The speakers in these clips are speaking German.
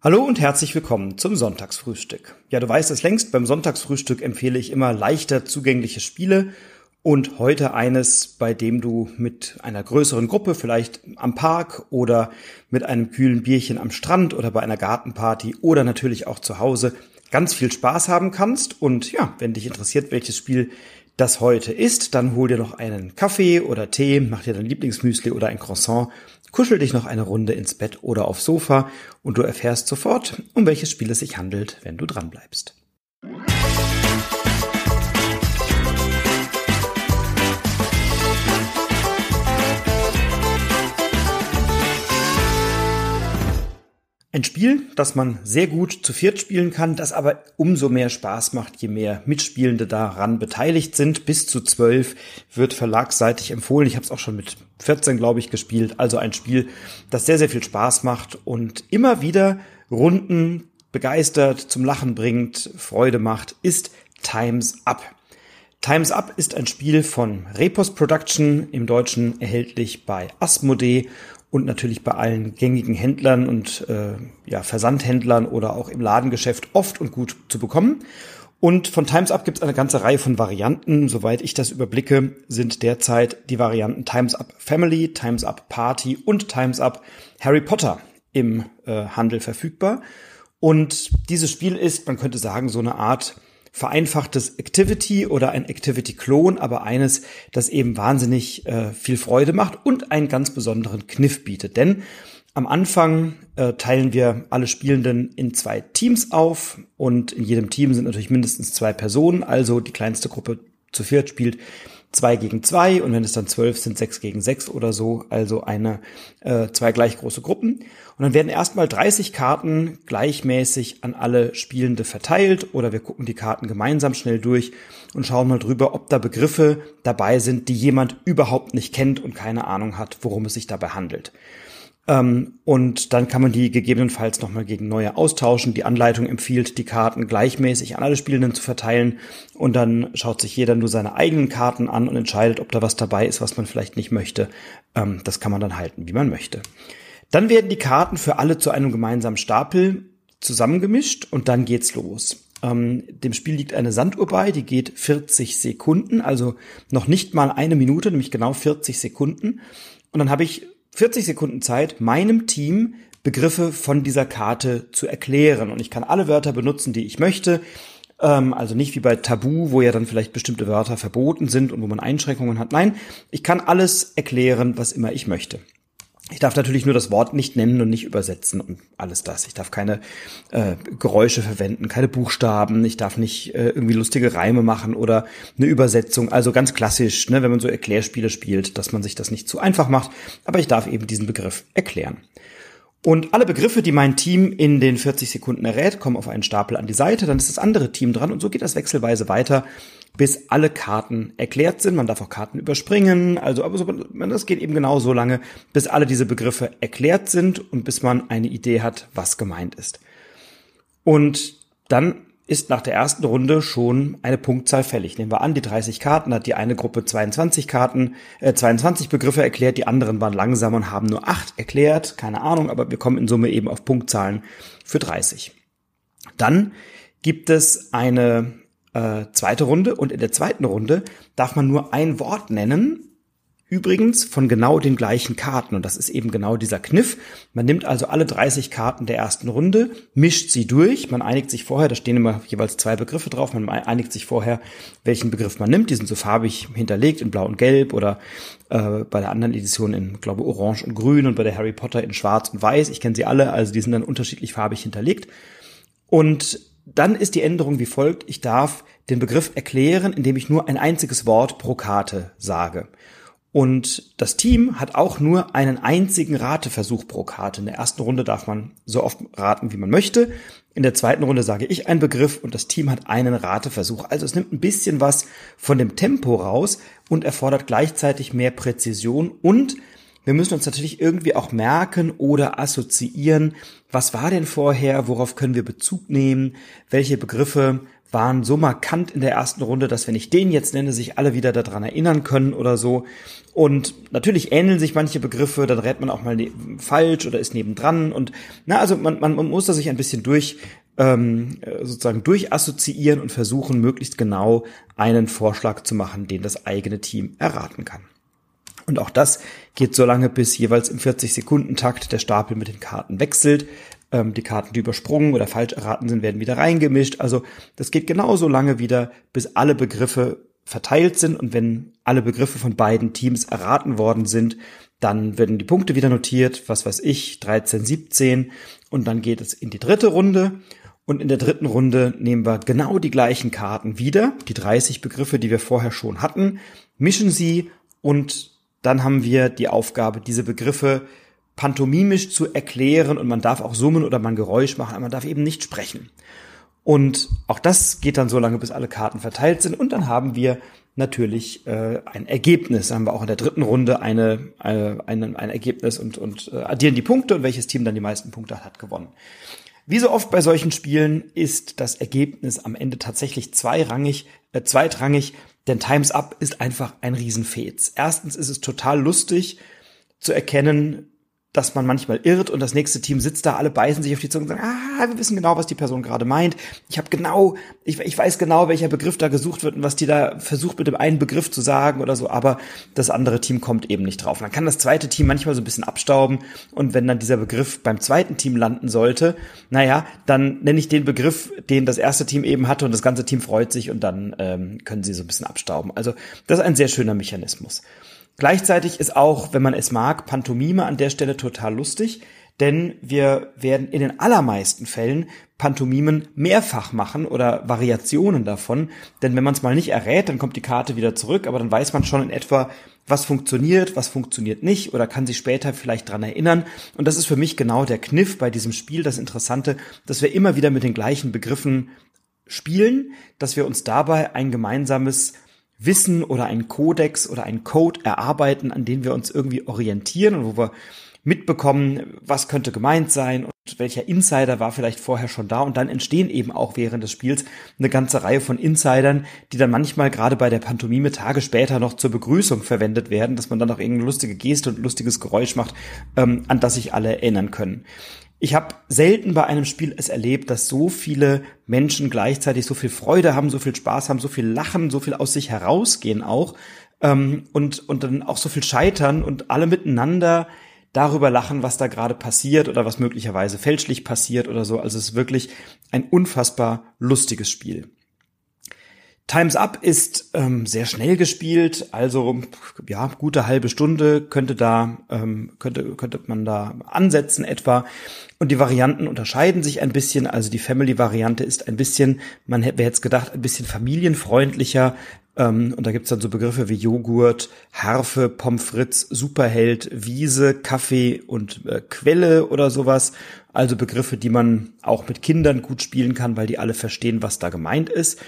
Hallo und herzlich willkommen zum Sonntagsfrühstück. Ja, du weißt es längst, beim Sonntagsfrühstück empfehle ich immer leichter zugängliche Spiele und heute eines, bei dem du mit einer größeren Gruppe, vielleicht am Park oder mit einem kühlen Bierchen am Strand oder bei einer Gartenparty oder natürlich auch zu Hause ganz viel Spaß haben kannst. Und ja, wenn dich interessiert, welches Spiel das heute ist, dann hol dir noch einen Kaffee oder Tee, mach dir dein Lieblingsmüsli oder ein Croissant Kuschel dich noch eine Runde ins Bett oder aufs Sofa und du erfährst sofort, um welches Spiel es sich handelt, wenn du dranbleibst. Ein Spiel, das man sehr gut zu viert spielen kann, das aber umso mehr Spaß macht, je mehr Mitspielende daran beteiligt sind. Bis zu zwölf wird verlagsseitig empfohlen. Ich habe es auch schon mit 14, glaube ich, gespielt. Also ein Spiel, das sehr, sehr viel Spaß macht und immer wieder Runden begeistert, zum Lachen bringt, Freude macht, ist Times Up. Times Up ist ein Spiel von Repos Production, im Deutschen erhältlich bei Asmodee und natürlich bei allen gängigen Händlern und äh, ja, Versandhändlern oder auch im Ladengeschäft oft und gut zu bekommen. Und von Times Up gibt es eine ganze Reihe von Varianten. Soweit ich das überblicke, sind derzeit die Varianten Times Up Family, Times Up Party und Times Up Harry Potter im äh, Handel verfügbar. Und dieses Spiel ist, man könnte sagen, so eine Art vereinfachtes Activity oder ein Activity-Klon, aber eines, das eben wahnsinnig äh, viel Freude macht und einen ganz besonderen Kniff bietet. Denn am Anfang äh, teilen wir alle Spielenden in zwei Teams auf und in jedem Team sind natürlich mindestens zwei Personen, also die kleinste Gruppe zu viert spielt zwei gegen zwei und wenn es dann zwölf sind, sechs gegen sechs oder so, also eine, äh, zwei gleich große Gruppen. Und dann werden erstmal 30 Karten gleichmäßig an alle Spielende verteilt oder wir gucken die Karten gemeinsam schnell durch und schauen mal drüber, ob da Begriffe dabei sind, die jemand überhaupt nicht kennt und keine Ahnung hat, worum es sich dabei handelt. Ähm, und dann kann man die gegebenenfalls nochmal gegen neue austauschen. Die Anleitung empfiehlt, die Karten gleichmäßig an alle Spielenden zu verteilen. Und dann schaut sich jeder nur seine eigenen Karten an und entscheidet, ob da was dabei ist, was man vielleicht nicht möchte. Ähm, das kann man dann halten, wie man möchte. Dann werden die Karten für alle zu einem gemeinsamen Stapel zusammengemischt und dann geht's los. Ähm, dem Spiel liegt eine Sanduhr bei, die geht 40 Sekunden, also noch nicht mal eine Minute, nämlich genau 40 Sekunden. Und dann habe ich 40 Sekunden Zeit, meinem Team Begriffe von dieser Karte zu erklären. Und ich kann alle Wörter benutzen, die ich möchte. Ähm, also nicht wie bei Tabu, wo ja dann vielleicht bestimmte Wörter verboten sind und wo man Einschränkungen hat. Nein, ich kann alles erklären, was immer ich möchte. Ich darf natürlich nur das Wort nicht nennen und nicht übersetzen und alles das. Ich darf keine äh, Geräusche verwenden, keine Buchstaben. Ich darf nicht äh, irgendwie lustige Reime machen oder eine Übersetzung. Also ganz klassisch, ne, wenn man so Erklärspiele spielt, dass man sich das nicht zu einfach macht. Aber ich darf eben diesen Begriff erklären. Und alle Begriffe, die mein Team in den 40 Sekunden errät, kommen auf einen Stapel an die Seite. Dann ist das andere Team dran und so geht das wechselweise weiter bis alle Karten erklärt sind. Man darf auch Karten überspringen. Also, aber so, das geht eben genau so lange, bis alle diese Begriffe erklärt sind und bis man eine Idee hat, was gemeint ist. Und dann ist nach der ersten Runde schon eine Punktzahl fällig. Nehmen wir an, die 30 Karten hat die eine Gruppe 22 Karten, äh, 22 Begriffe erklärt, die anderen waren langsam und haben nur acht erklärt, keine Ahnung, aber wir kommen in Summe eben auf Punktzahlen für 30. Dann gibt es eine äh, zweite Runde und in der zweiten Runde darf man nur ein Wort nennen, übrigens von genau den gleichen Karten und das ist eben genau dieser Kniff. Man nimmt also alle 30 Karten der ersten Runde, mischt sie durch, man einigt sich vorher, da stehen immer jeweils zwei Begriffe drauf, man einigt sich vorher, welchen Begriff man nimmt, die sind so farbig hinterlegt in blau und gelb oder äh, bei der anderen Edition in, glaube orange und grün und bei der Harry Potter in schwarz und weiß, ich kenne sie alle, also die sind dann unterschiedlich farbig hinterlegt und dann ist die Änderung wie folgt. Ich darf den Begriff erklären, indem ich nur ein einziges Wort pro Karte sage. Und das Team hat auch nur einen einzigen Rateversuch pro Karte. In der ersten Runde darf man so oft raten, wie man möchte. In der zweiten Runde sage ich einen Begriff und das Team hat einen Rateversuch. Also es nimmt ein bisschen was von dem Tempo raus und erfordert gleichzeitig mehr Präzision und wir müssen uns natürlich irgendwie auch merken oder assoziieren, was war denn vorher, worauf können wir Bezug nehmen, welche Begriffe waren so markant in der ersten Runde, dass wenn ich den jetzt nenne, sich alle wieder daran erinnern können oder so. Und natürlich ähneln sich manche Begriffe, dann rät man auch mal ne falsch oder ist nebendran. Und na, also man, man, man muss da sich ein bisschen durch ähm, sozusagen durchassoziieren und versuchen, möglichst genau einen Vorschlag zu machen, den das eigene Team erraten kann. Und auch das geht so lange, bis jeweils im 40-Sekunden-Takt der Stapel mit den Karten wechselt. Ähm, die Karten, die übersprungen oder falsch erraten sind, werden wieder reingemischt. Also das geht genauso lange wieder, bis alle Begriffe verteilt sind. Und wenn alle Begriffe von beiden Teams erraten worden sind, dann werden die Punkte wieder notiert, was weiß ich, 13, 17. Und dann geht es in die dritte Runde. Und in der dritten Runde nehmen wir genau die gleichen Karten wieder, die 30 Begriffe, die wir vorher schon hatten, mischen sie und dann haben wir die Aufgabe, diese Begriffe pantomimisch zu erklären und man darf auch summen oder man Geräusch machen, aber man darf eben nicht sprechen. Und auch das geht dann so lange, bis alle Karten verteilt sind und dann haben wir natürlich äh, ein Ergebnis. Dann haben wir auch in der dritten Runde eine, äh, ein, ein Ergebnis und, und äh, addieren die Punkte und welches Team dann die meisten Punkte hat, hat gewonnen. Wie so oft bei solchen Spielen ist das Ergebnis am Ende tatsächlich zweirangig, äh, zweitrangig. Denn Times Up ist einfach ein Riesenfez. Erstens ist es total lustig zu erkennen, dass man manchmal irrt und das nächste Team sitzt da, alle beißen sich auf die Zunge und sagen, ah, wir wissen genau, was die Person gerade meint. Ich habe genau, ich, ich weiß genau, welcher Begriff da gesucht wird und was die da versucht mit dem einen Begriff zu sagen oder so, aber das andere Team kommt eben nicht drauf. dann kann das zweite Team manchmal so ein bisschen abstauben und wenn dann dieser Begriff beim zweiten Team landen sollte, naja, dann nenne ich den Begriff, den das erste Team eben hatte und das ganze Team freut sich und dann ähm, können sie so ein bisschen abstauben. Also das ist ein sehr schöner Mechanismus. Gleichzeitig ist auch, wenn man es mag, Pantomime an der Stelle total lustig, denn wir werden in den allermeisten Fällen Pantomimen mehrfach machen oder Variationen davon. Denn wenn man es mal nicht errät, dann kommt die Karte wieder zurück, aber dann weiß man schon in etwa, was funktioniert, was funktioniert nicht oder kann sich später vielleicht dran erinnern. Und das ist für mich genau der Kniff bei diesem Spiel, das Interessante, dass wir immer wieder mit den gleichen Begriffen spielen, dass wir uns dabei ein gemeinsames Wissen oder einen Kodex oder einen Code erarbeiten, an den wir uns irgendwie orientieren und wo wir mitbekommen, was könnte gemeint sein und welcher Insider war vielleicht vorher schon da und dann entstehen eben auch während des Spiels eine ganze Reihe von Insidern, die dann manchmal gerade bei der Pantomime Tage später noch zur Begrüßung verwendet werden, dass man dann auch irgendeine lustige Geste und lustiges Geräusch macht, ähm, an das sich alle erinnern können. Ich habe selten bei einem Spiel es erlebt, dass so viele Menschen gleichzeitig so viel Freude haben, so viel Spaß haben, so viel lachen, so viel aus sich herausgehen auch ähm, und, und dann auch so viel scheitern und alle miteinander darüber lachen, was da gerade passiert oder was möglicherweise fälschlich passiert oder so. Also es ist wirklich ein unfassbar lustiges Spiel. Times Up ist ähm, sehr schnell gespielt, also ja, gute halbe Stunde könnte da ähm, könnte könnte man da ansetzen etwa. Und die Varianten unterscheiden sich ein bisschen. Also die Family-Variante ist ein bisschen, man hätte jetzt gedacht, ein bisschen familienfreundlicher. Ähm, und da gibt's dann so Begriffe wie Joghurt, Harfe, Pommes frites, Superheld, Wiese, Kaffee und äh, Quelle oder sowas. Also Begriffe, die man auch mit Kindern gut spielen kann, weil die alle verstehen, was da gemeint ist.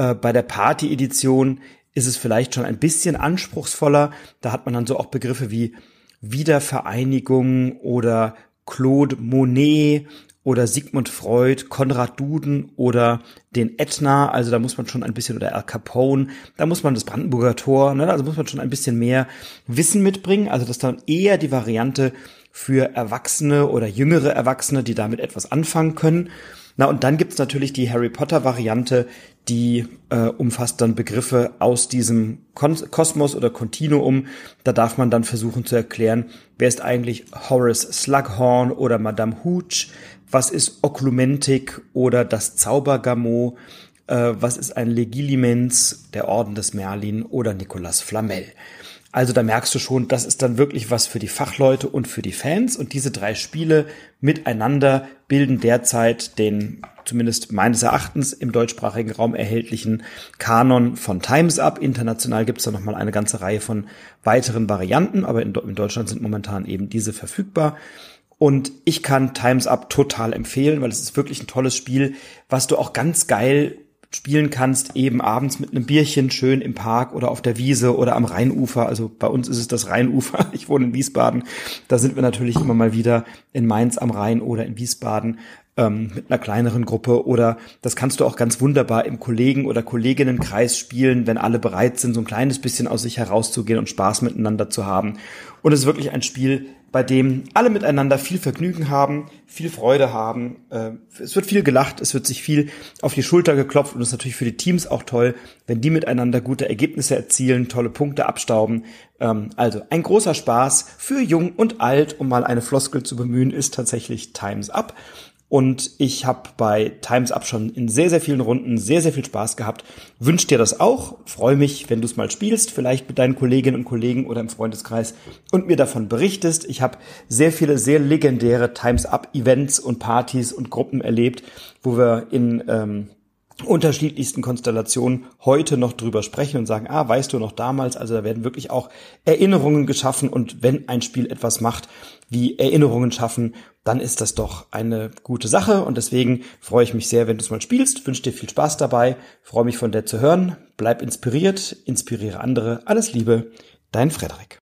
Äh, bei der Party-Edition ist es vielleicht schon ein bisschen anspruchsvoller. Da hat man dann so auch Begriffe wie Wiedervereinigung oder Claude Monet oder Sigmund Freud, Konrad Duden oder den Etna, also da muss man schon ein bisschen, oder Al Capone, da muss man das Brandenburger Tor, ne, also muss man schon ein bisschen mehr Wissen mitbringen, also das ist dann eher die Variante für Erwachsene oder jüngere Erwachsene, die damit etwas anfangen können. Na, und dann gibt's natürlich die Harry Potter Variante, die äh, umfasst dann Begriffe aus diesem Kon Kosmos oder Kontinuum. Da darf man dann versuchen zu erklären, wer ist eigentlich Horace Slughorn oder Madame Hooch, was ist Oklumentik oder das Zaubergamo, äh, was ist ein Legilimens, der Orden des Merlin oder Nicolas Flamel. Also da merkst du schon, das ist dann wirklich was für die Fachleute und für die Fans. Und diese drei Spiele miteinander bilden derzeit den, zumindest meines Erachtens, im deutschsprachigen Raum erhältlichen Kanon von Times Up. International gibt es da nochmal eine ganze Reihe von weiteren Varianten, aber in, in Deutschland sind momentan eben diese verfügbar. Und ich kann Times Up total empfehlen, weil es ist wirklich ein tolles Spiel, was du auch ganz geil spielen kannst, eben abends mit einem Bierchen schön im Park oder auf der Wiese oder am Rheinufer. Also bei uns ist es das Rheinufer. Ich wohne in Wiesbaden. Da sind wir natürlich immer mal wieder in Mainz am Rhein oder in Wiesbaden ähm, mit einer kleineren Gruppe oder das kannst du auch ganz wunderbar im Kollegen- oder Kolleginnenkreis spielen, wenn alle bereit sind, so ein kleines bisschen aus sich herauszugehen und Spaß miteinander zu haben. Und es ist wirklich ein Spiel, bei dem alle miteinander viel Vergnügen haben, viel Freude haben. Äh, es wird viel gelacht, es wird sich viel auf die Schulter geklopft und es ist natürlich für die Teams auch toll, wenn die miteinander gute Ergebnisse erzielen, tolle Punkte abstauben. Ähm, also ein großer Spaß für jung und alt, um mal eine Floskel zu bemühen, ist tatsächlich Times Up. Und ich habe bei Times Up schon in sehr, sehr vielen Runden sehr, sehr viel Spaß gehabt. Wünsch dir das auch. Freue mich, wenn du es mal spielst, vielleicht mit deinen Kolleginnen und Kollegen oder im Freundeskreis und mir davon berichtest. Ich habe sehr viele sehr legendäre Times Up Events und Partys und Gruppen erlebt, wo wir in ähm, unterschiedlichsten Konstellationen heute noch drüber sprechen und sagen, ah, weißt du noch damals, also da werden wirklich auch Erinnerungen geschaffen und wenn ein Spiel etwas macht, wie Erinnerungen schaffen, dann ist das doch eine gute Sache und deswegen freue ich mich sehr, wenn du es mal spielst, wünsche dir viel Spaß dabei, freue mich von dir zu hören, bleib inspiriert, inspiriere andere, alles Liebe, dein Frederik.